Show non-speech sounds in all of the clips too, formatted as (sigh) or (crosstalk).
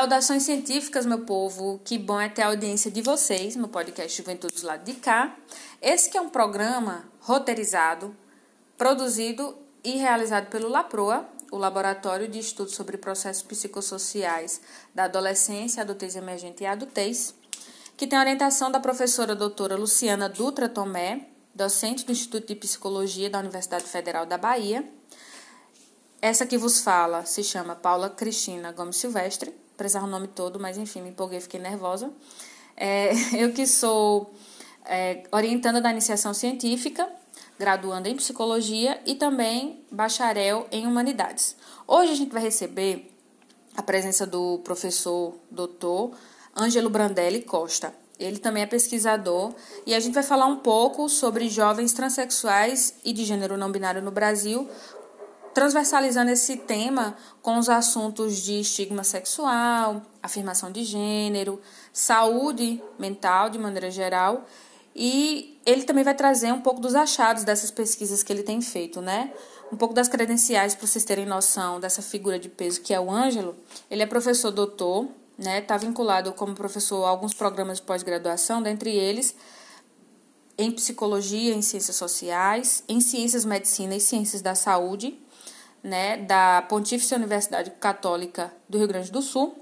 Saudações científicas, meu povo. Que bom é ter a audiência de vocês no podcast Juventude do Lado de Cá. Esse que é um programa roteirizado, produzido e realizado pelo LAPROA, o Laboratório de Estudos sobre Processos Psicossociais da Adolescência, Adultez Emergente e Adultez, que tem a orientação da professora doutora Luciana Dutra Tomé, docente do Instituto de Psicologia da Universidade Federal da Bahia. Essa que vos fala se chama Paula Cristina Gomes Silvestre, precisar o nome todo, mas enfim, me empolguei, fiquei nervosa. É, (laughs) eu que sou é, orientanda da iniciação científica graduando em psicologia e também bacharel em humanidades. Hoje a gente vai receber a presença do professor doutor Ângelo Brandelli Costa. Ele também é pesquisador e a gente vai falar um pouco sobre jovens transexuais e de gênero não binário no Brasil, transversalizando esse tema com os assuntos de estigma sexual, afirmação de gênero, saúde mental de maneira geral e ele também vai trazer um pouco dos achados dessas pesquisas que ele tem feito, né? Um pouco das credenciais para vocês terem noção dessa figura de peso que é o Ângelo. Ele é professor doutor, né? Está vinculado como professor a alguns programas de pós-graduação, dentre eles em psicologia, em ciências sociais, em ciências medicina e ciências da saúde, né, da Pontífice Universidade Católica do Rio Grande do Sul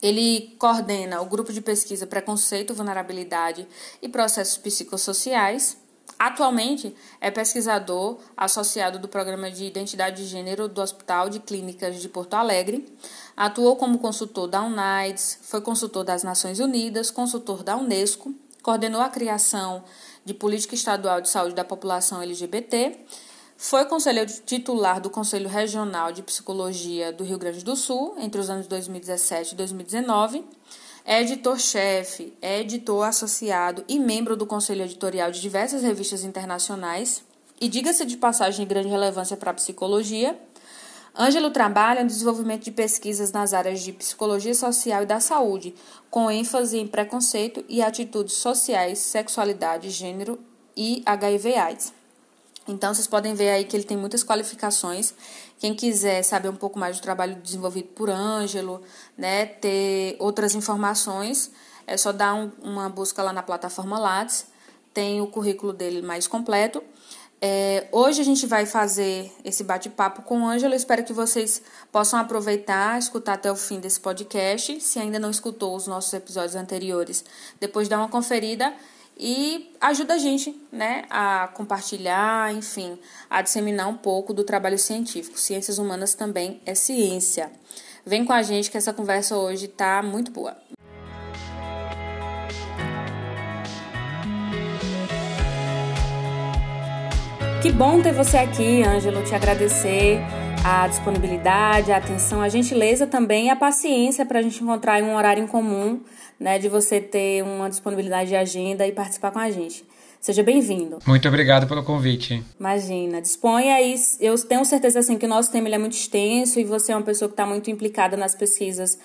ele coordena o grupo de pesquisa Preconceito, Vulnerabilidade e Processos Psicossociais. Atualmente é pesquisador associado do Programa de Identidade de Gênero do Hospital de Clínicas de Porto Alegre. Atuou como consultor da UNAIDS, foi consultor das Nações Unidas, consultor da Unesco, coordenou a criação de Política Estadual de Saúde da População LGBT foi conselheiro titular do Conselho Regional de Psicologia do Rio Grande do Sul entre os anos 2017 e 2019. É editor-chefe, é editor associado e membro do conselho editorial de diversas revistas internacionais. E diga-se de passagem de grande relevância para a psicologia, Ângelo trabalha no desenvolvimento de pesquisas nas áreas de psicologia social e da saúde, com ênfase em preconceito e atitudes sociais, sexualidade, gênero e HIV/AIDS. Então, vocês podem ver aí que ele tem muitas qualificações. Quem quiser saber um pouco mais do trabalho desenvolvido por Ângelo, né, ter outras informações, é só dar um, uma busca lá na plataforma Lattes. Tem o currículo dele mais completo. É, hoje a gente vai fazer esse bate-papo com o Ângelo. Espero que vocês possam aproveitar, escutar até o fim desse podcast. Se ainda não escutou os nossos episódios anteriores, depois dá uma conferida e ajuda a gente né, a compartilhar, enfim, a disseminar um pouco do trabalho científico. Ciências humanas também é ciência. Vem com a gente que essa conversa hoje está muito boa. Que bom ter você aqui, Ângelo, te agradecer a disponibilidade, a atenção, a gentileza também e a paciência para a gente encontrar um horário em comum, né, de você ter uma disponibilidade de agenda e participar com a gente. Seja bem-vindo. Muito obrigado pelo convite. Imagina, disponha aí. Eu tenho certeza assim que o nosso tema é muito extenso e você é uma pessoa que está muito implicada nas pesquisas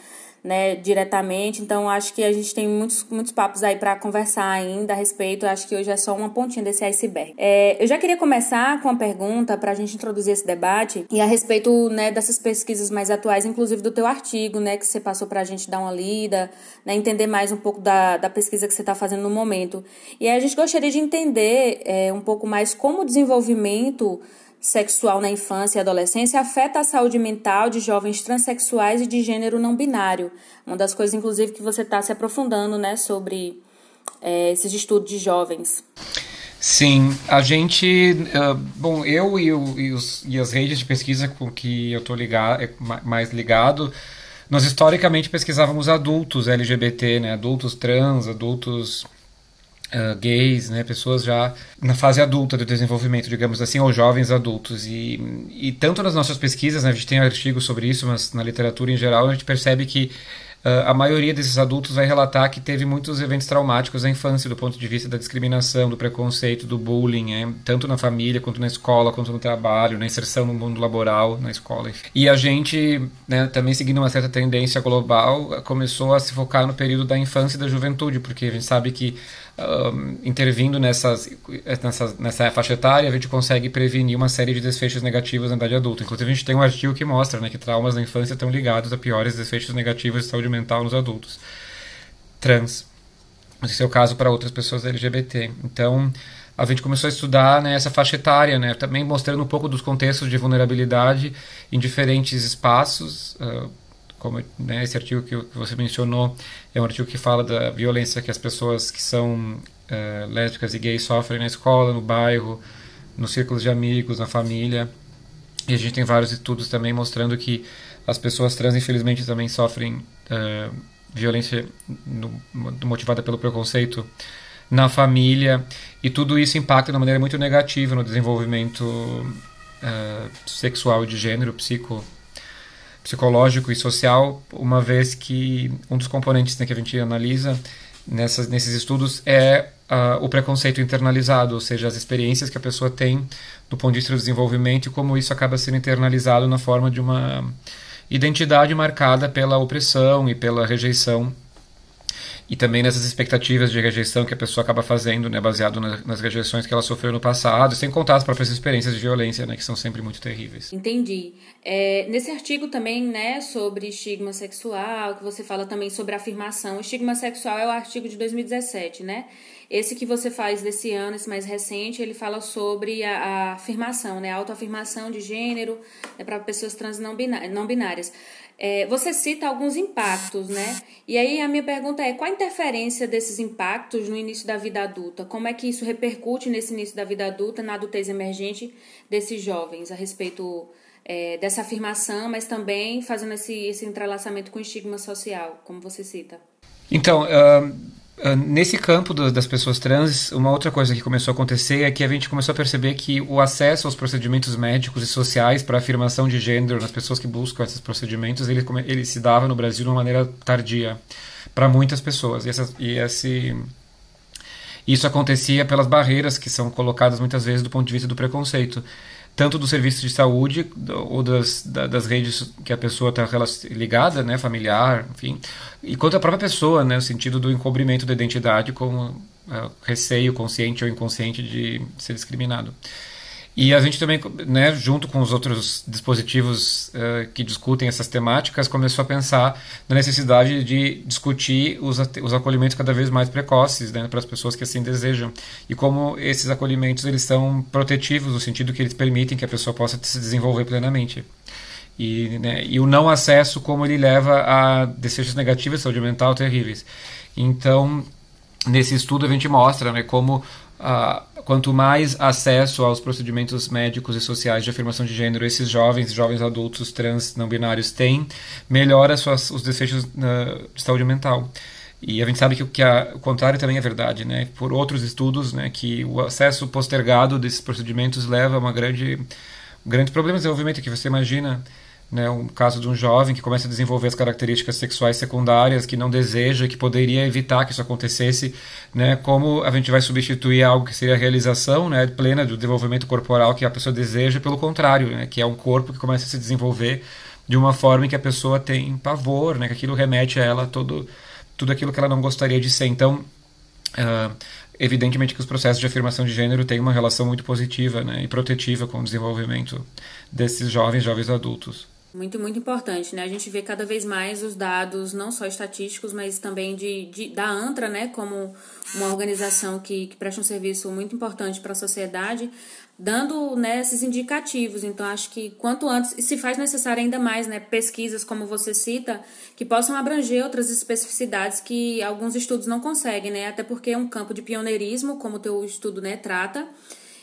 né, diretamente. Então, acho que a gente tem muitos, muitos papos aí para conversar ainda a respeito. Acho que hoje é só uma pontinha desse iceberg. É, eu já queria começar com uma pergunta para a gente introduzir esse debate e a respeito né, dessas pesquisas mais atuais, inclusive do teu artigo, né, que você passou para a gente dar uma lida, né, entender mais um pouco da, da pesquisa que você está fazendo no momento. E aí a gente gostaria de entender é, um pouco mais como o desenvolvimento sexual na infância e adolescência afeta a saúde mental de jovens transexuais e de gênero não binário. Uma das coisas, inclusive, que você está se aprofundando, né, sobre é, esses estudos de jovens. Sim, a gente, uh, bom, eu e, o, e, os, e, as redes de pesquisa com que eu estou é, mais ligado, nós historicamente pesquisávamos adultos LGBT, né, adultos trans, adultos uh, gays, né, pessoas já na fase adulta do desenvolvimento, digamos assim, ou jovens adultos. E, e tanto nas nossas pesquisas, né, a gente tem artigos sobre isso, mas na literatura em geral a gente percebe que Uh, a maioria desses adultos vai relatar que teve muitos eventos traumáticos na infância, do ponto de vista da discriminação, do preconceito, do bullying, é, tanto na família, quanto na escola, quanto no trabalho, na inserção no mundo laboral, na escola. E a gente, né, também seguindo uma certa tendência global, começou a se focar no período da infância e da juventude, porque a gente sabe que intervindo nessas, nessas, nessa faixa etária, a gente consegue prevenir uma série de desfechos negativos na idade adulta. Inclusive, a gente tem um artigo que mostra né, que traumas na infância estão ligados a piores desfechos negativos de saúde mental nos adultos trans. Esse é o caso para outras pessoas LGBT. Então, a gente começou a estudar né, essa faixa etária, né, também mostrando um pouco dos contextos de vulnerabilidade em diferentes espaços. Uh, como né, esse artigo que você mencionou é um artigo que fala da violência que as pessoas que são uh, lésbicas e gays sofrem na escola, no bairro, nos círculos de amigos, na família. E a gente tem vários estudos também mostrando que as pessoas trans, infelizmente, também sofrem uh, violência no, motivada pelo preconceito na família. E tudo isso impacta de uma maneira muito negativa no desenvolvimento uh, sexual de gênero, psico psicológico e social, uma vez que um dos componentes né, que a gente analisa nessas, nesses estudos é uh, o preconceito internalizado, ou seja, as experiências que a pessoa tem do ponto de vista do desenvolvimento e como isso acaba sendo internalizado na forma de uma identidade marcada pela opressão e pela rejeição e também nessas expectativas de rejeição que a pessoa acaba fazendo, né, baseado na, nas rejeições que ela sofreu no passado, sem contar as próprias experiências de violência, né, que são sempre muito terríveis. Entendi. É, nesse artigo também, né, sobre estigma sexual, que você fala também sobre afirmação, o estigma sexual é o artigo de 2017, né? Esse que você faz desse ano, esse mais recente, ele fala sobre a, a afirmação, né, a autoafirmação de gênero né, para pessoas trans não binárias. É, você cita alguns impactos, né? E aí a minha pergunta é: qual a interferência desses impactos no início da vida adulta? Como é que isso repercute nesse início da vida adulta, na adultez emergente desses jovens, a respeito é, dessa afirmação, mas também fazendo esse, esse entrelaçamento com o estigma social, como você cita? Então, uh nesse campo do, das pessoas trans, uma outra coisa que começou a acontecer é que a gente começou a perceber que o acesso aos procedimentos médicos e sociais para afirmação de gênero nas pessoas que buscam esses procedimentos, ele, ele se dava no Brasil de uma maneira tardia para muitas pessoas. E, essa, e esse, isso acontecia pelas barreiras que são colocadas muitas vezes do ponto de vista do preconceito tanto do serviço de saúde ou das, das redes que a pessoa está ligada, né, familiar, enfim, e quanto à própria pessoa, né, no sentido do encobrimento da identidade como uh, receio consciente ou inconsciente de ser discriminado. E a gente também, né, junto com os outros dispositivos uh, que discutem essas temáticas, começou a pensar na necessidade de discutir os, os acolhimentos cada vez mais precoces né, para as pessoas que assim desejam. E como esses acolhimentos eles são protetivos, no sentido que eles permitem que a pessoa possa se desenvolver plenamente. E, né, e o não acesso, como ele leva a desfechos negativos de saúde mental terríveis. Então, nesse estudo a gente mostra né, como quanto mais acesso aos procedimentos médicos e sociais de afirmação de gênero esses jovens, jovens adultos trans não binários têm, melhora suas, os desfechos uh, de saúde mental. E a gente sabe que, que a, o contrário também é verdade, né? Por outros estudos, né, que o acesso postergado desses procedimentos leva a uma grande, um grande problema de desenvolvimento que você imagina né, um caso de um jovem que começa a desenvolver as características sexuais secundárias que não deseja, que poderia evitar que isso acontecesse, né, como a gente vai substituir algo que seria a realização né, plena do desenvolvimento corporal que a pessoa deseja, pelo contrário, né, que é um corpo que começa a se desenvolver de uma forma em que a pessoa tem pavor, né, que aquilo remete a ela todo, tudo aquilo que ela não gostaria de ser. Então, uh, evidentemente que os processos de afirmação de gênero têm uma relação muito positiva né, e protetiva com o desenvolvimento desses jovens, jovens adultos. Muito, muito importante, né? A gente vê cada vez mais os dados, não só estatísticos, mas também de, de da ANTRA, né? Como uma organização que, que presta um serviço muito importante para a sociedade, dando né, esses indicativos. Então, acho que quanto antes, e se faz necessário ainda mais, né? Pesquisas, como você cita, que possam abranger outras especificidades que alguns estudos não conseguem, né? Até porque é um campo de pioneirismo, como o teu estudo né, trata.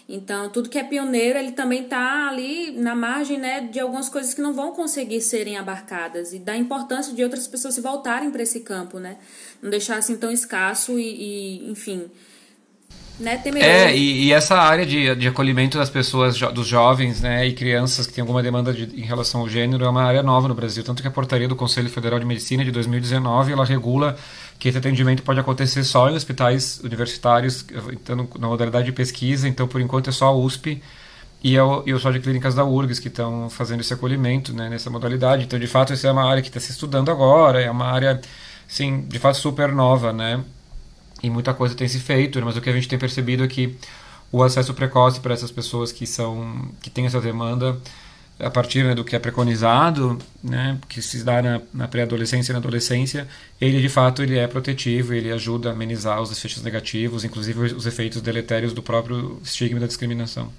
Então, tudo que é pioneiro, ele também está ali na margem né, de algumas coisas que não vão conseguir serem abarcadas e da importância de outras pessoas se voltarem para esse campo, né? Não deixar assim tão escasso e, e enfim, né, É, e, e, essa área de, de acolhimento das pessoas, dos jovens né, e crianças que têm alguma demanda de, em relação ao gênero é uma área nova no Brasil. Tanto que a portaria do Conselho Federal de Medicina de 2019 ela regula que esse atendimento pode acontecer só em hospitais universitários, então, na modalidade de pesquisa, então por enquanto é só a USP e, eu, e o só de clínicas da URGS que estão fazendo esse acolhimento né, nessa modalidade. Então, de fato, essa é uma área que está se estudando agora, é uma área, sim, de fato super nova, né? E muita coisa tem se feito, mas o que a gente tem percebido é que o acesso precoce para essas pessoas que são que têm essa demanda a partir né, do que é preconizado, né, que se dá na, na pré-adolescência e na adolescência, ele de fato ele é protetivo, ele ajuda a amenizar os efeitos negativos, inclusive os efeitos deletérios do próprio estigma da discriminação.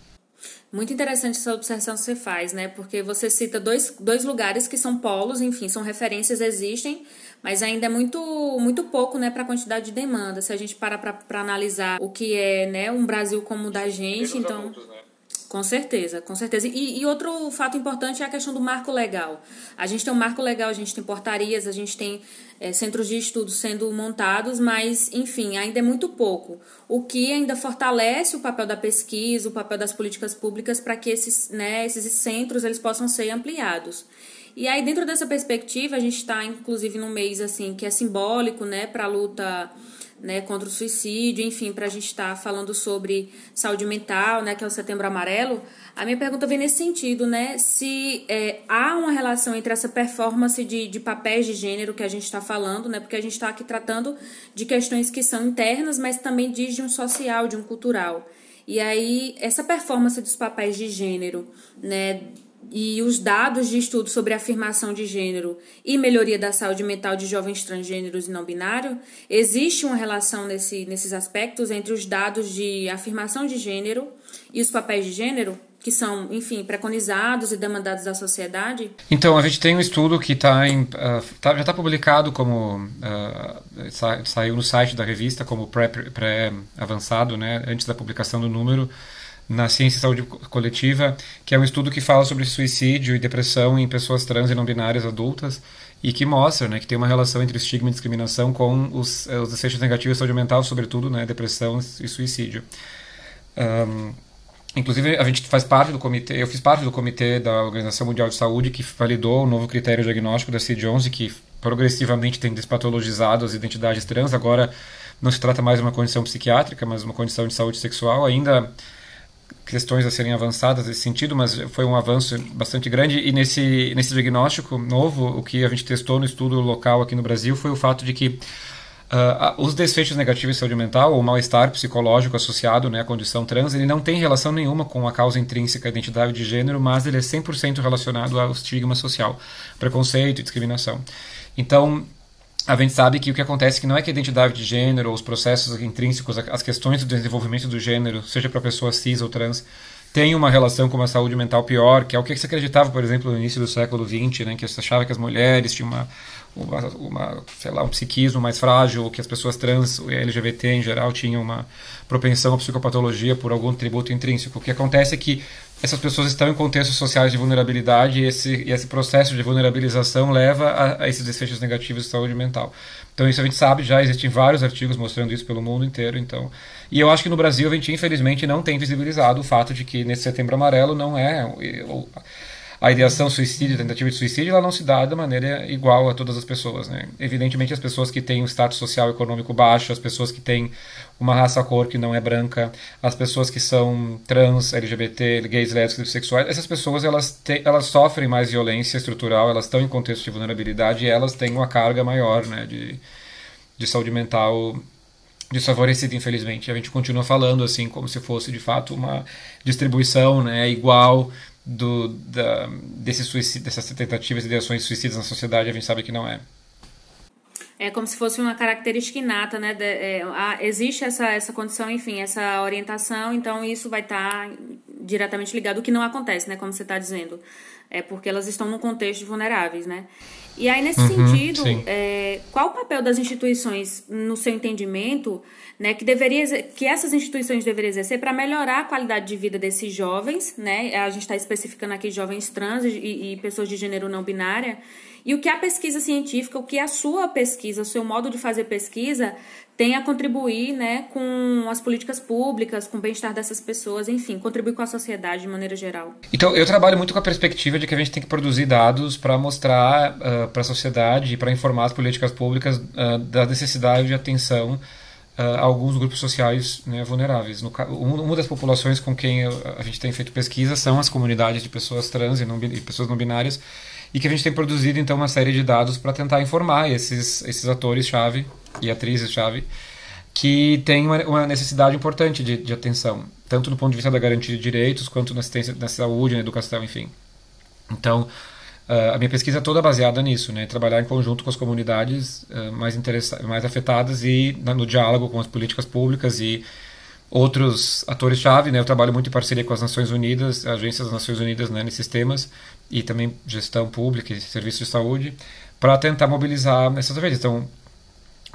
Muito interessante essa observação que você faz, né? Porque você cita dois, dois lugares que são polos, enfim, são referências, existem, mas ainda é muito, muito pouco, né, para a quantidade de demanda. Se a gente parar para analisar o que é, né, um Brasil como o da gente, então. Adultos, né? Com certeza, com certeza. E, e, outro fato importante é a questão do marco legal. A gente tem um marco legal, a gente tem portarias, a gente tem é, centros de estudo sendo montados, mas, enfim, ainda é muito pouco. O que ainda fortalece o papel da pesquisa, o papel das políticas públicas para que esses, né, esses centros eles possam ser ampliados. E aí, dentro dessa perspectiva, a gente está, inclusive, num mês assim que é simbólico né, para a luta né, contra o suicídio, enfim, para a gente estar tá falando sobre saúde mental, né, que é o Setembro Amarelo, a minha pergunta vem nesse sentido, né, se é, há uma relação entre essa performance de, de papéis de gênero que a gente está falando, né, porque a gente está aqui tratando de questões que são internas, mas também de um social, de um cultural. E aí, essa performance dos papéis de gênero, né, e os dados de estudo sobre afirmação de gênero e melhoria da saúde mental de jovens transgêneros e não binários, existe uma relação nesse, nesses aspectos entre os dados de afirmação de gênero e os papéis de gênero, que são, enfim, preconizados e demandados da sociedade? Então, a gente tem um estudo que tá em, uh, tá, já está publicado como. Uh, sa, saiu no site da revista como pré-avançado, pré né, antes da publicação do número na Ciência e Saúde Coletiva, que é um estudo que fala sobre suicídio e depressão em pessoas trans e não binárias adultas e que mostra né, que tem uma relação entre estigma e discriminação com os, eh, os efeitos negativos de saúde mental, sobretudo né, depressão e suicídio. Um, inclusive, a gente faz parte do comitê, eu fiz parte do comitê da Organização Mundial de Saúde que validou o novo critério diagnóstico da CID-11, que progressivamente tem despatologizado as identidades trans. Agora, não se trata mais de uma condição psiquiátrica, mas uma condição de saúde sexual. Ainda questões a serem avançadas nesse sentido, mas foi um avanço bastante grande. E nesse, nesse diagnóstico novo, o que a gente testou no estudo local aqui no Brasil foi o fato de que Uh, os desfechos negativos de saúde mental ou mal-estar psicológico associado né, à condição trans, ele não tem relação nenhuma com a causa intrínseca à identidade de gênero, mas ele é 100% relacionado ao estigma social, preconceito e discriminação. Então, a gente sabe que o que acontece é que não é que a identidade de gênero, os processos intrínsecos, as questões do desenvolvimento do gênero, seja para pessoas cis ou trans, tem uma relação com uma saúde mental pior, que é o que se acreditava, por exemplo, no início do século XX, né, que se achava que as mulheres tinham uma, uma, uma, sei lá, um psiquismo mais frágil, que as pessoas trans, LGBT em geral, tinham uma propensão à psicopatologia por algum tributo intrínseco. O que acontece é que essas pessoas estão em contextos sociais de vulnerabilidade e esse, e esse processo de vulnerabilização leva a, a, esses desfechos negativos de saúde mental. Então isso a gente sabe, já existem vários artigos mostrando isso pelo mundo inteiro. Então, e eu acho que no Brasil a gente infelizmente não tem visibilizado o fato de que nesse Setembro Amarelo não é a ideação suicídio, tentativa de suicídio, ela não se dá da maneira igual a todas as pessoas. Né? Evidentemente, as pessoas que têm um status social e econômico baixo, as pessoas que têm uma raça cor que não é branca, as pessoas que são trans, LGBT, gays, lésbicas, bissexuais, essas pessoas elas, te, elas sofrem mais violência estrutural, elas estão em contexto de vulnerabilidade e elas têm uma carga maior né, de, de saúde mental desfavorecida, infelizmente. A gente continua falando assim como se fosse de fato uma distribuição né, igual do, da, desse suicídio, dessas tentativas de ações suicidas na sociedade, a gente sabe que não é. É como se fosse uma característica inata, né? De, é, a, existe essa, essa condição, enfim, essa orientação, então isso vai estar tá diretamente ligado, o que não acontece, né? Como você está dizendo. É porque elas estão num contexto de vulneráveis, né? E aí, nesse uhum, sentido, é, qual o papel das instituições, no seu entendimento, né, que, deveria, que essas instituições deveriam exercer para melhorar a qualidade de vida desses jovens, né? A gente está especificando aqui jovens trans e, e pessoas de gênero não binária, e o que a pesquisa científica, o que a sua pesquisa, o seu modo de fazer pesquisa tem a contribuir né, com as políticas públicas, com o bem-estar dessas pessoas, enfim, contribuir com a sociedade de maneira geral. Então, eu trabalho muito com a perspectiva de que a gente tem que produzir dados para mostrar uh, para a sociedade e para informar as políticas públicas uh, da necessidade de atenção uh, a alguns grupos sociais né, vulneráveis. No, uma das populações com quem a gente tem feito pesquisa são as comunidades de pessoas trans e, não, e pessoas não binárias, e que a gente tem produzido então uma série de dados para tentar informar esses, esses atores-chave e atrizes-chave que tem uma, uma necessidade importante de, de, atenção, tanto do ponto de vista da garantia de direitos, quanto na assistência na saúde, na educação, enfim. Então, uh, a minha pesquisa é toda baseada nisso, né? Trabalhar em conjunto com as comunidades uh, mais, mais afetadas e na, no diálogo com as políticas públicas e outros atores-chave, né? Eu trabalho muito em parceria com as Nações Unidas, agências das Nações Unidas né, nesses temas, e também gestão pública e serviços de saúde, para tentar mobilizar essas vezes. Então,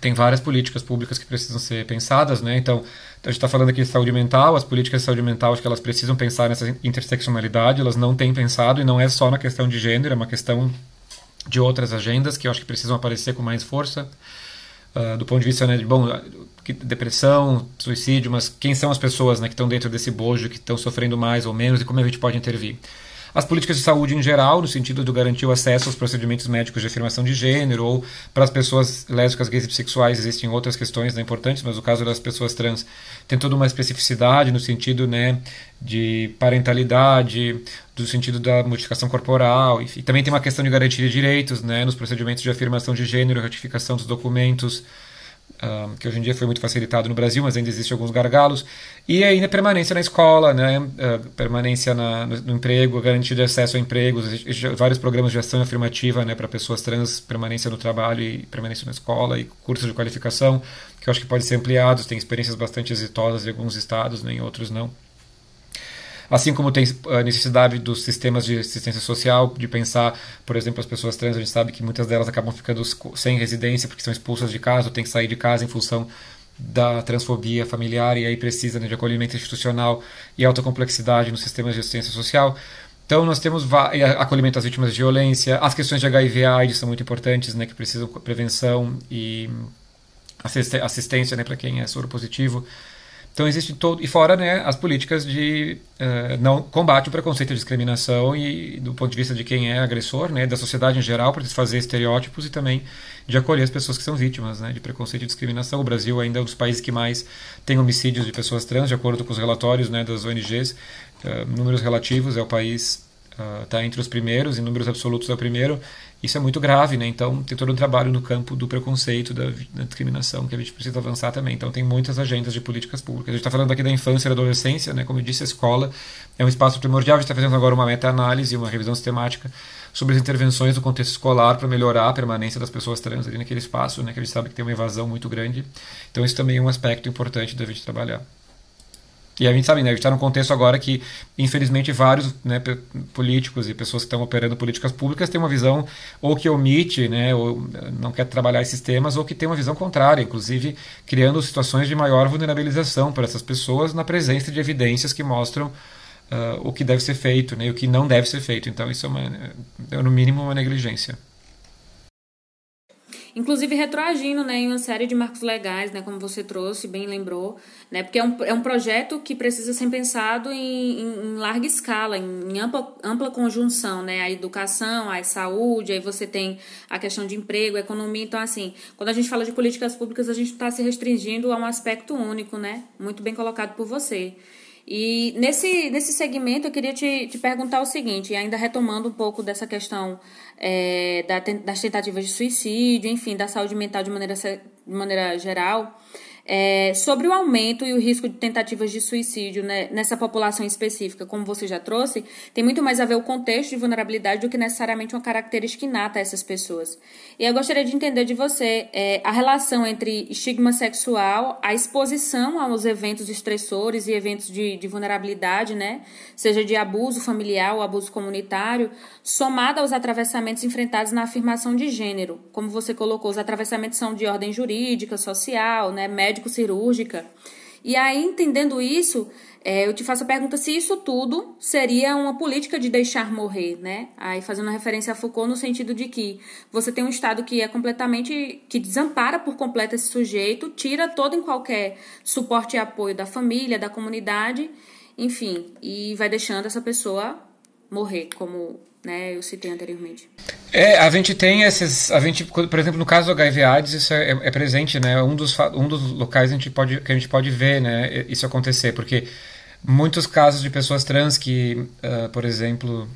tem várias políticas públicas que precisam ser pensadas, né? Então, a gente está falando aqui de saúde mental, as políticas de saúde mental, acho que elas precisam pensar nessa interseccionalidade, elas não têm pensado, e não é só na questão de gênero, é uma questão de outras agendas que eu acho que precisam aparecer com mais força. Uh, do ponto de vista né, de bom, depressão, suicídio, mas quem são as pessoas né, que estão dentro desse bojo, que estão sofrendo mais ou menos e como a gente pode intervir. As políticas de saúde em geral, no sentido de garantir o acesso aos procedimentos médicos de afirmação de gênero, ou para as pessoas lésbicas, gays e bissexuais existem outras questões né, importantes, mas o caso das pessoas trans tem toda uma especificidade no sentido né, de parentalidade, do sentido da modificação corporal, enfim. Também tem uma questão de garantia de direitos né, nos procedimentos de afirmação de gênero, ratificação dos documentos, um, que hoje em dia foi muito facilitado no Brasil, mas ainda existem alguns gargalos, e ainda permanência na escola, né, uh, permanência na, no, no, emprego, garantia de acesso a empregos, vários programas de ação afirmativa né, para pessoas trans, permanência no trabalho e permanência na escola, e cursos de qualificação, que eu acho que podem ser ampliados, tem experiências bastante exitosas em alguns estados, né, em outros não. Assim como tem a necessidade dos sistemas de assistência social, de pensar, por exemplo, as pessoas trans, a gente sabe que muitas delas acabam ficando sem residência porque são expulsas de casa ou têm que sair de casa em função da transfobia familiar e aí precisa né, de acolhimento institucional e alta complexidade nos sistemas de assistência social. Então nós temos acolhimento às vítimas de violência, as questões de HIV AIDS são muito importantes, né, que precisam prevenção e assistência né, para quem é soro positivo. Então existe todo e fora né, as políticas de uh, não combate o preconceito e discriminação e do ponto de vista de quem é agressor, né, da sociedade em geral para desfazer estereótipos e também de acolher as pessoas que são vítimas né, de preconceito e discriminação. O Brasil ainda é um dos países que mais tem homicídios de pessoas trans, de acordo com os relatórios né, das ONGs. Uh, eh, números relativos é o país está uh, entre os primeiros, em números absolutos é o primeiro. Isso é muito grave, né? Então tem todo um trabalho no campo do preconceito, da, da discriminação que a gente precisa avançar também. Então tem muitas agendas de políticas públicas. A gente está falando aqui da infância e da adolescência, né? Como eu disse, a escola é um espaço primordial. A gente está fazendo agora uma meta-análise, uma revisão sistemática sobre as intervenções no contexto escolar para melhorar a permanência das pessoas trans ali naquele espaço, né? Que a gente sabe que tem uma evasão muito grande. Então isso também é um aspecto importante da gente trabalhar. E a gente sabe, né, a gente está num contexto agora que, infelizmente, vários né, políticos e pessoas que estão operando políticas públicas têm uma visão ou que omite, né, ou não quer trabalhar esses temas, ou que tem uma visão contrária, inclusive criando situações de maior vulnerabilização para essas pessoas na presença de evidências que mostram uh, o que deve ser feito né, e o que não deve ser feito. Então, isso é, uma, é no mínimo, uma negligência inclusive retroagindo né, em uma série de marcos legais, né, como você trouxe, bem lembrou, né, porque é um, é um projeto que precisa ser pensado em, em, em larga escala, em, em, ampla, ampla conjunção, né, a educação, a saúde, aí você tem a questão de emprego, economia, então assim, quando a gente fala de políticas públicas, a gente está se restringindo a um aspecto único, né, muito bem colocado por você. E nesse, nesse segmento eu queria te, te perguntar o seguinte, ainda retomando um pouco dessa questão é, da, das tentativas de suicídio, enfim, da saúde mental de maneira, de maneira geral. É, sobre o aumento e o risco de tentativas de suicídio né, nessa população específica, como você já trouxe, tem muito mais a ver o contexto de vulnerabilidade do que necessariamente uma característica inata a essas pessoas. E eu gostaria de entender de você é, a relação entre estigma sexual, a exposição aos eventos estressores e eventos de, de vulnerabilidade, né, seja de abuso familiar ou abuso comunitário, somada aos atravessamentos enfrentados na afirmação de gênero. Como você colocou, os atravessamentos são de ordem jurídica, social, né, médico-cirúrgica. E aí, entendendo isso, é, eu te faço a pergunta se isso tudo seria uma política de deixar morrer, né? Aí fazendo referência a Foucault no sentido de que você tem um Estado que é completamente. que desampara por completo esse sujeito, tira todo em qualquer suporte e apoio da família, da comunidade, enfim, e vai deixando essa pessoa morrer, como né, eu citei anteriormente. É, a gente tem esses, a gente, por exemplo, no caso do HIV AIDS, isso é, é, presente, né, um dos, um dos locais a gente pode, que a gente pode ver, né, isso acontecer, porque muitos casos de pessoas trans que, uh, por exemplo,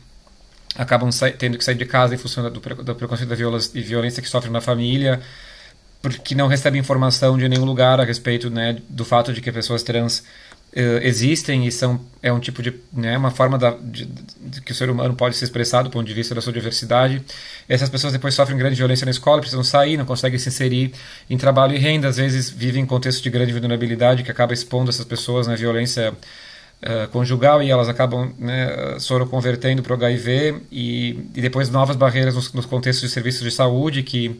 acabam tendo que sair de casa em função do, do preconceito da violência, e violência que sofrem na família, porque não recebem informação de nenhum lugar a respeito né, do fato de que pessoas trans existem e são é um tipo de né, uma forma da, de, de, que o ser humano pode se expressar do ponto de vista da sua diversidade. Essas pessoas depois sofrem grande violência na escola, precisam sair, não conseguem se inserir em trabalho e renda, às vezes vivem em contexto de grande vulnerabilidade que acaba expondo essas pessoas na violência Uh, conjugal e elas acabam né, soroconvertendo para o HIV e, e, depois novas barreiras nos, nos, contextos de serviços de saúde que,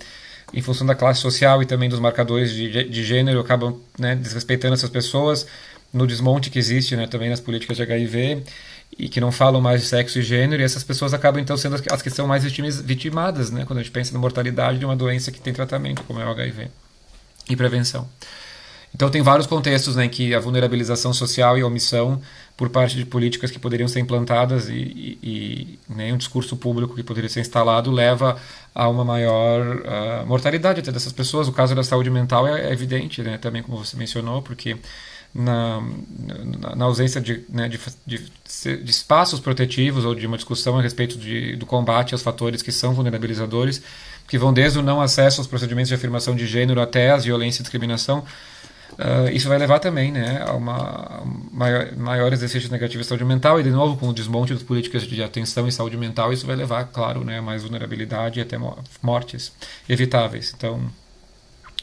em função da classe social e também dos marcadores de, de gênero, acabam né, desrespeitando essas pessoas no desmonte que existe né, também nas políticas de HIV e que não falam mais de sexo e gênero, e essas pessoas acabam então sendo as que são mais vitimadas, né, quando a gente pensa na mortalidade de uma doença que tem tratamento, como é o HIV, e prevenção. Então tem vários contextos né, em que a vulnerabilização social e a omissão por parte de políticas que poderiam ser implantadas e, e, e né, um discurso público que poderia ser instalado leva a uma maior uh, mortalidade até dessas pessoas. O caso da saúde mental é, é evidente, né, também como você mencionou, porque na, na, ausência de, né, de, de, de, espaços protetivos ou de uma discussão a respeito de, do combate aos fatores que são vulnerabilizadores, que vão desde o não acesso aos procedimentos de afirmação de gênero até as violência e discriminação, uh, isso vai levar também né, a uma maior, maiores efeitos negativos de saúde mental e, de novo, com o desmonte das políticas de atenção e saúde mental, isso vai levar, claro, né, a mais vulnerabilidade e até mortes evitáveis. Então,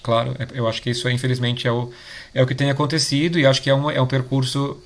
claro, é, eu acho que isso, infelizmente, é o, é o que tem acontecido e acho que é um, é um percurso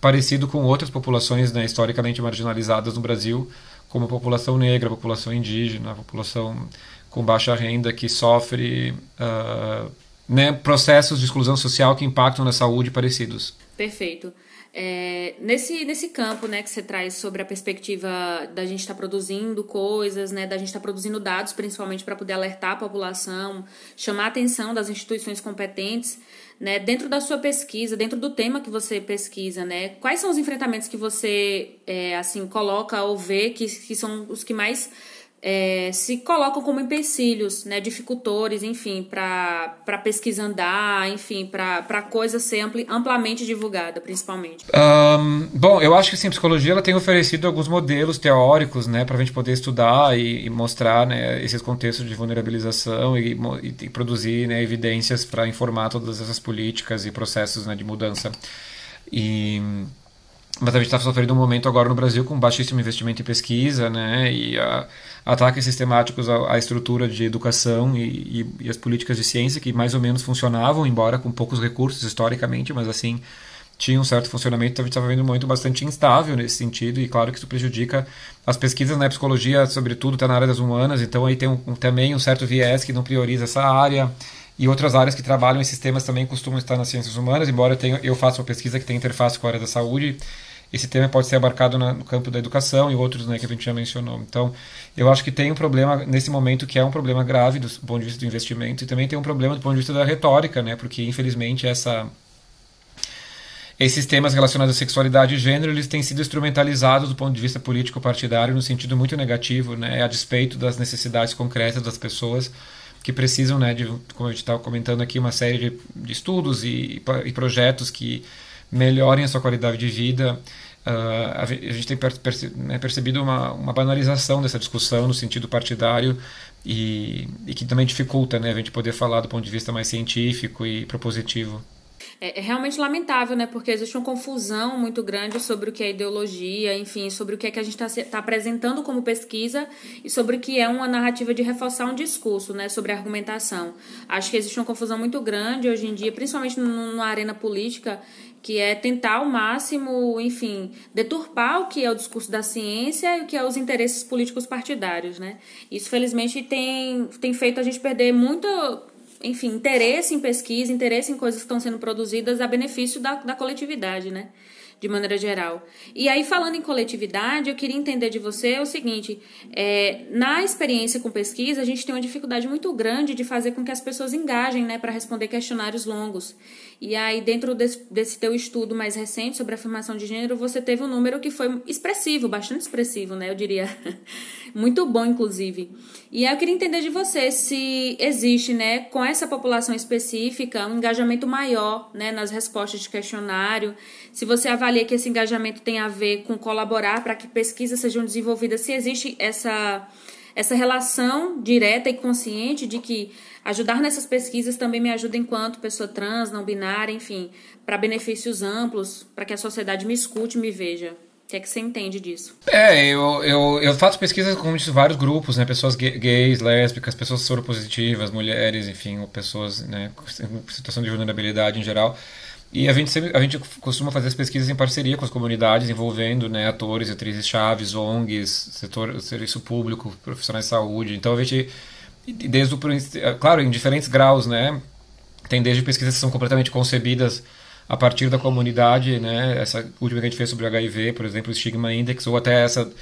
parecido com outras populações né, historicamente marginalizadas no Brasil, como a população negra, a população indígena, a população com baixa renda que sofre uh, né, processos de exclusão social que impactam na saúde parecidos. Perfeito. É, nesse, nesse campo né, que você traz sobre a perspectiva da gente estar tá produzindo coisas, né, da gente estar tá produzindo dados, principalmente para poder alertar a população, chamar a atenção das instituições competentes, né, dentro da sua pesquisa, dentro do tema que você pesquisa, né, quais são os enfrentamentos que você é, assim coloca ou vê que, que são os que mais é, se colocam como empecilhos, né, dificultores, enfim, para a pesquisa andar, enfim, para a coisa ser ampli, amplamente divulgada, principalmente? Um, bom, eu acho que sim, a psicologia ela tem oferecido alguns modelos teóricos né, para a gente poder estudar e, e mostrar né, esses contextos de vulnerabilização e, e, e produzir né, evidências para informar todas essas políticas e processos né, de mudança. E mas a gente está sofrendo um momento agora no Brasil com baixíssimo investimento em pesquisa, né, e a, ataques sistemáticos à, à, estrutura de educação e, e, e, as políticas de ciência que mais ou menos funcionavam, embora com poucos recursos historicamente, mas assim tinha um certo funcionamento, então a gente estava vendo um momento bastante instável nesse sentido, e claro que isso prejudica as pesquisas na psicologia, sobretudo está na área das humanas, então aí tem um, também um certo viés que não prioriza essa área, e outras áreas que trabalham em sistemas também costumam estar nas ciências humanas, embora eu, tenha, eu faça uma pesquisa que tem interface com a área da saúde, esse tema pode ser abarcado no campo da educação e outros né, que a gente já mencionou. Então, eu acho que tem um problema nesse momento que é um problema grave do ponto de vista do investimento e também tem um problema do ponto de vista da retórica, né, porque infelizmente essa esses temas relacionados à sexualidade e gênero eles têm sido instrumentalizados do ponto de vista político partidário no sentido muito negativo, né, a despeito das necessidades concretas das pessoas que precisam, né, de, como a gente estava comentando aqui, uma série de, de estudos e, e projetos que melhorem a sua qualidade de vida. Uh, a gente tem né, percebido uma, uma, banalização dessa discussão no sentido partidário e, e que também dificulta né, a gente poder falar do ponto de vista mais científico e propositivo. É, é, realmente lamentável, né? Porque existe uma confusão muito grande sobre o que é ideologia, enfim, sobre o que é que a gente está tá apresentando como pesquisa e sobre o que é uma narrativa de reforçar um discurso, né? Sobre argumentação. Acho que existe uma confusão muito grande hoje em dia, principalmente na arena política, que é tentar ao máximo, enfim, deturpar o que é o discurso da ciência e o que é os interesses políticos partidários, né? Isso, felizmente, tem, tem feito a gente perder muito enfim, interesse em pesquisa, interesse em coisas que estão sendo produzidas a benefício da, da coletividade, né? De maneira geral. E aí, falando em coletividade, eu queria entender de você o seguinte: é, na experiência com pesquisa, a gente tem uma dificuldade muito grande de fazer com que as pessoas engajem né, para responder questionários longos. E aí, dentro desse, desse teu estudo mais recente sobre afirmação de gênero, você teve um número que foi expressivo, bastante expressivo, né? Eu diria. (laughs) Muito bom, inclusive. E aí eu queria entender de você se existe, né, com essa população específica, um engajamento maior, né, nas respostas de questionário. Se você avalia que esse engajamento tem a ver com colaborar para que pesquisas sejam desenvolvidas, se existe essa essa relação direta e consciente de que ajudar nessas pesquisas também me ajuda enquanto pessoa trans, não binária, enfim, para benefícios amplos, para que a sociedade me escute me veja. O que é que você entende disso? É, eu, eu, eu faço pesquisas com vários grupos, né? Pessoas gays, lésbicas, pessoas soropositivas, mulheres, enfim, ou pessoas né, com situação de vulnerabilidade em geral. E a gente, sempre, a gente costuma fazer as pesquisas em parceria com as comunidades, envolvendo né, atores, atrizes chaves, ONGs, setor, serviço público, profissionais de saúde. Então a gente, desde o, claro, em diferentes graus, né? Tem desde pesquisas que são completamente concebidas a partir da comunidade, né? Essa última que a gente fez sobre HIV, por exemplo, o Stigma Index, ou até essa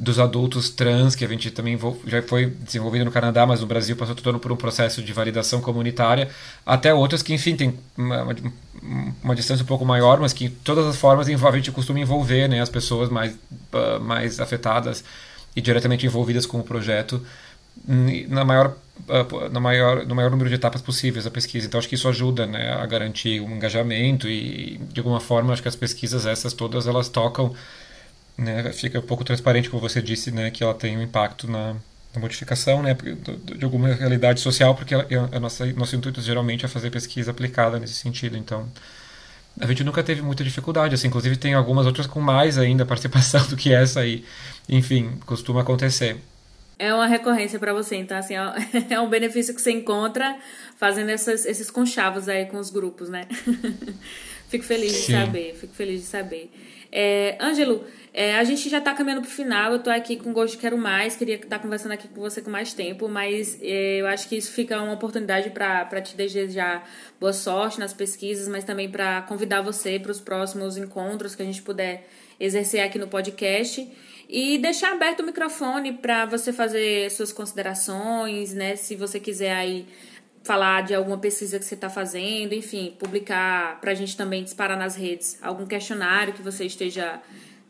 dos adultos trans, que a gente também já foi desenvolvido no Canadá, mas no Brasil passou todo por um processo de validação comunitária, até outras que, enfim, tem uma, uma, uma distância um pouco maior, mas que de todas as formas a gente costuma envolver né, as pessoas mais, uh, mais afetadas e diretamente envolvidas com o projeto na maior, uh, na maior, no maior número de etapas possíveis da pesquisa. Então acho que isso ajuda né, a garantir um engajamento e, de alguma forma, acho que as pesquisas essas todas elas tocam né, fica um pouco transparente, como você disse, né, que ela tem um impacto na, na modificação né, de alguma realidade social, porque ela, a nossa, nosso intuito geralmente é fazer pesquisa aplicada nesse sentido. Então, a gente nunca teve muita dificuldade, assim, inclusive tem algumas outras com mais ainda participação do que essa aí. Enfim, costuma acontecer. É uma recorrência para você, então assim, (laughs) é um benefício que você encontra fazendo essas, esses conchavos aí com os grupos, né? (laughs) fico feliz Sim. de saber, fico feliz de saber. É, Ângelo, é, a gente já está caminhando para o final, eu estou aqui com gosto de quero mais, queria estar tá conversando aqui com você com mais tempo, mas é, eu acho que isso fica uma oportunidade para te desejar boa sorte nas pesquisas, mas também para convidar você para os próximos encontros que a gente puder exercer aqui no podcast e deixar aberto o microfone para você fazer suas considerações, né? Se você quiser aí falar de alguma pesquisa que você está fazendo, enfim, publicar para a gente também disparar nas redes algum questionário que você esteja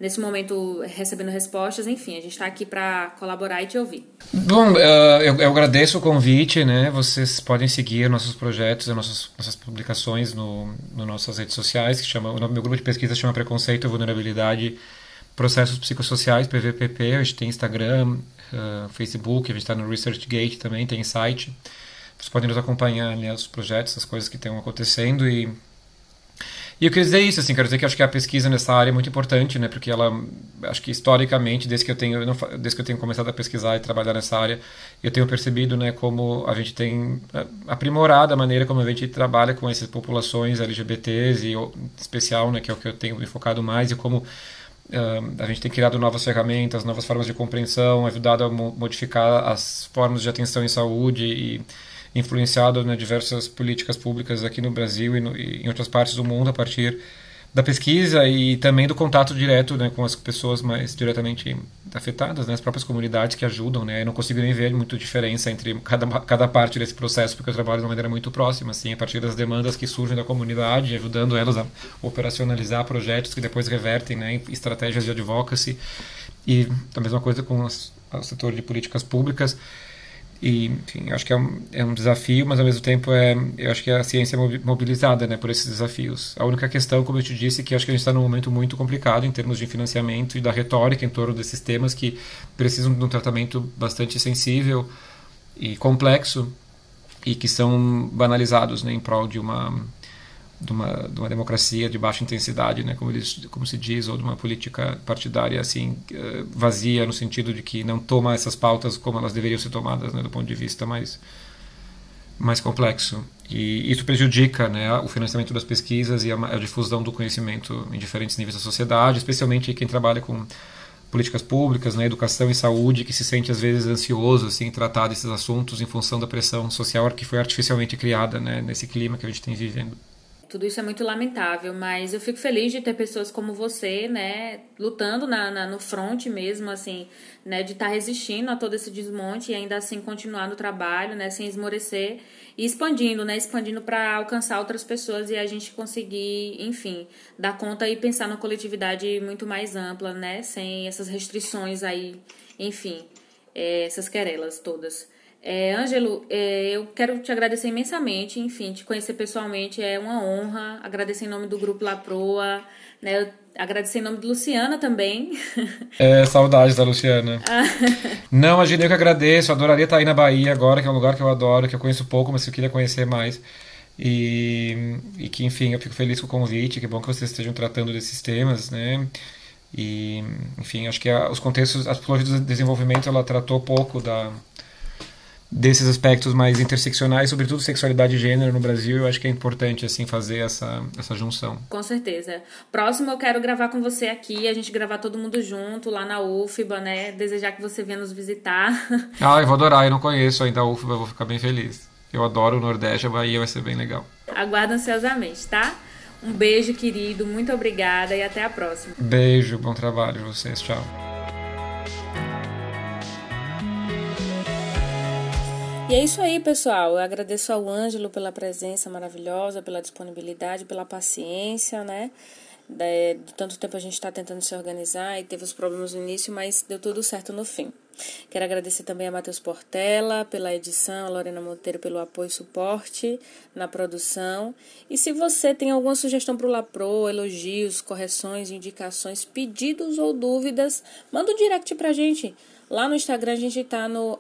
nesse momento recebendo respostas. Enfim, a gente está aqui para colaborar e te ouvir. Bom, uh, eu, eu, agradeço o convite, né? Vocês podem seguir nossos projetos nossas, nossas publicações no, no nossas redes sociais, que chama, o meu grupo de pesquisa chama Preconceito e Vulnerabilidade Processos Psicossociais, PVPP. A gente tem Instagram, uh, Facebook, a gente está no ResearchGate também, tem site. Vocês podem nos acompanhar, né, os projetos, as coisas que estão acontecendo e e eu queria dizer isso, assim, quero dizer que acho que a pesquisa nessa área é muito importante, né, porque ela, acho que historicamente, desde que eu tenho, desde que eu tenho começado a pesquisar e trabalhar nessa área, eu tenho percebido, né, como a gente tem é, aprimorado a maneira como a gente trabalha com essas populações LGBTs e em especial, né, que é o que eu tenho me focado mais e como a gente tem criado novas ferramentas, novas formas de compreensão, ajudado a modificar as formas de atenção em saúde e influenciado né, diversas políticas públicas aqui no Brasil e, no, e, em outras partes do mundo a partir da pesquisa e também do contato direto né, com as pessoas mais diretamente afetadas, né, as próprias comunidades que ajudam. Né, eu não consigo nem ver muita diferença entre cada, cada parte desse processo, porque eu trabalho de uma maneira muito próxima, assim, a partir das demandas que surgem da comunidade, ajudando elas a operacionalizar projetos que depois revertem né, em estratégias de advocacy. E a mesma coisa com o setor de políticas públicas. E, enfim, acho que é um, é um desafio, mas ao mesmo tempo é, eu acho que a ciência é mobilizada né, por esses desafios. A única questão, como eu te disse, é que acho que a gente está num momento muito complicado em termos de financiamento e da retórica em torno desses temas que precisam de um tratamento bastante sensível e complexo e que são banalizados né, em prol de uma de uma, de uma democracia de baixa intensidade, né, como, eles, como se diz, ou de uma política partidária assim eh, vazia no sentido de que não toma essas pautas como elas deveriam ser tomadas, né, do ponto de vista mais mais complexo e isso prejudica né, o financiamento das pesquisas e a, a difusão do conhecimento em diferentes níveis da sociedade, especialmente quem trabalha com políticas públicas, né, educação e saúde, que se sente às vezes ansioso assim, em tratar desses assuntos em função da pressão social que foi artificialmente criada né, nesse clima que a gente tem vivendo. Tudo isso é muito lamentável, mas eu fico feliz de ter pessoas como você, né, lutando na, na no front mesmo, assim, né, de estar tá resistindo a todo esse desmonte e ainda assim continuar no trabalho, né, sem esmorecer e expandindo, né, expandindo para alcançar outras pessoas e a gente conseguir, enfim, dar conta e pensar na coletividade muito mais ampla, né, sem essas restrições aí, enfim, é, essas querelas todas. É, Ângelo, é, eu quero te agradecer imensamente, enfim, te conhecer pessoalmente é uma honra, agradecer em nome do Grupo La Proa, né, Agradecer em nome de Luciana também. É, saudades da Luciana. (laughs) Não, imagina eu que agradeço. Eu adoraria estar aí na Bahia agora, que é um lugar que eu adoro, que eu conheço pouco, mas eu queria conhecer mais. E, e que, enfim, eu fico feliz com o convite. Que bom que vocês estejam tratando desses temas, né? E, enfim, acho que a, os contextos, a psicologia do desenvolvimento, ela tratou pouco da, desses aspectos mais interseccionais, sobretudo sexualidade e gênero no Brasil, eu acho que é importante assim fazer essa, essa junção. Com certeza. Próximo eu quero gravar com você aqui, a gente gravar todo mundo junto lá na UFBA, né? Desejar que você venha nos visitar. (laughs) Ah, eu vou adorar, eu não conheço ainda a UFBA, vou ficar bem feliz. Eu adoro o Nordeste, a Bahia vai ser bem legal. Aguardo ansiosamente, tá? Um beijo, querido, muito obrigada e até a próxima. Beijo, bom trabalho vocês, tchau. E é isso aí, pessoal. Eu agradeço ao Ângelo pela presença maravilhosa, pela disponibilidade, pela paciência, né? De, de tanto tempo a gente está tentando se organizar e teve os problemas no início, mas deu tudo certo no fim. Quero agradecer também a Matheus Portela pela edição, a Lorena Monteiro pelo apoio e suporte na produção. E se você tem alguma sugestão para o Lapro, elogios, correções, indicações, pedidos ou dúvidas, manda um direct para a gente. Lá no Instagram a gente está no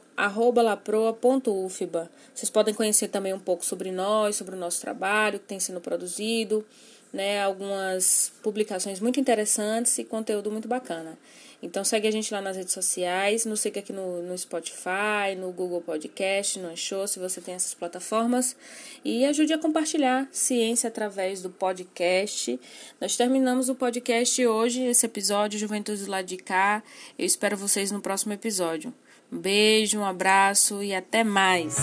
laproa.ufba. Vocês podem conhecer também um pouco sobre nós, sobre o nosso trabalho que tem sendo produzido, né? Algumas publicações muito interessantes e conteúdo muito bacana. Então segue a gente lá nas redes sociais, nos siga aqui no, no Spotify, no Google Podcast, no Anchor, se você tem essas plataformas. E ajude a compartilhar ciência através do podcast. Nós terminamos o podcast hoje, esse episódio Juventude do de Cá. Eu espero vocês no próximo episódio. Um beijo, um abraço e até mais!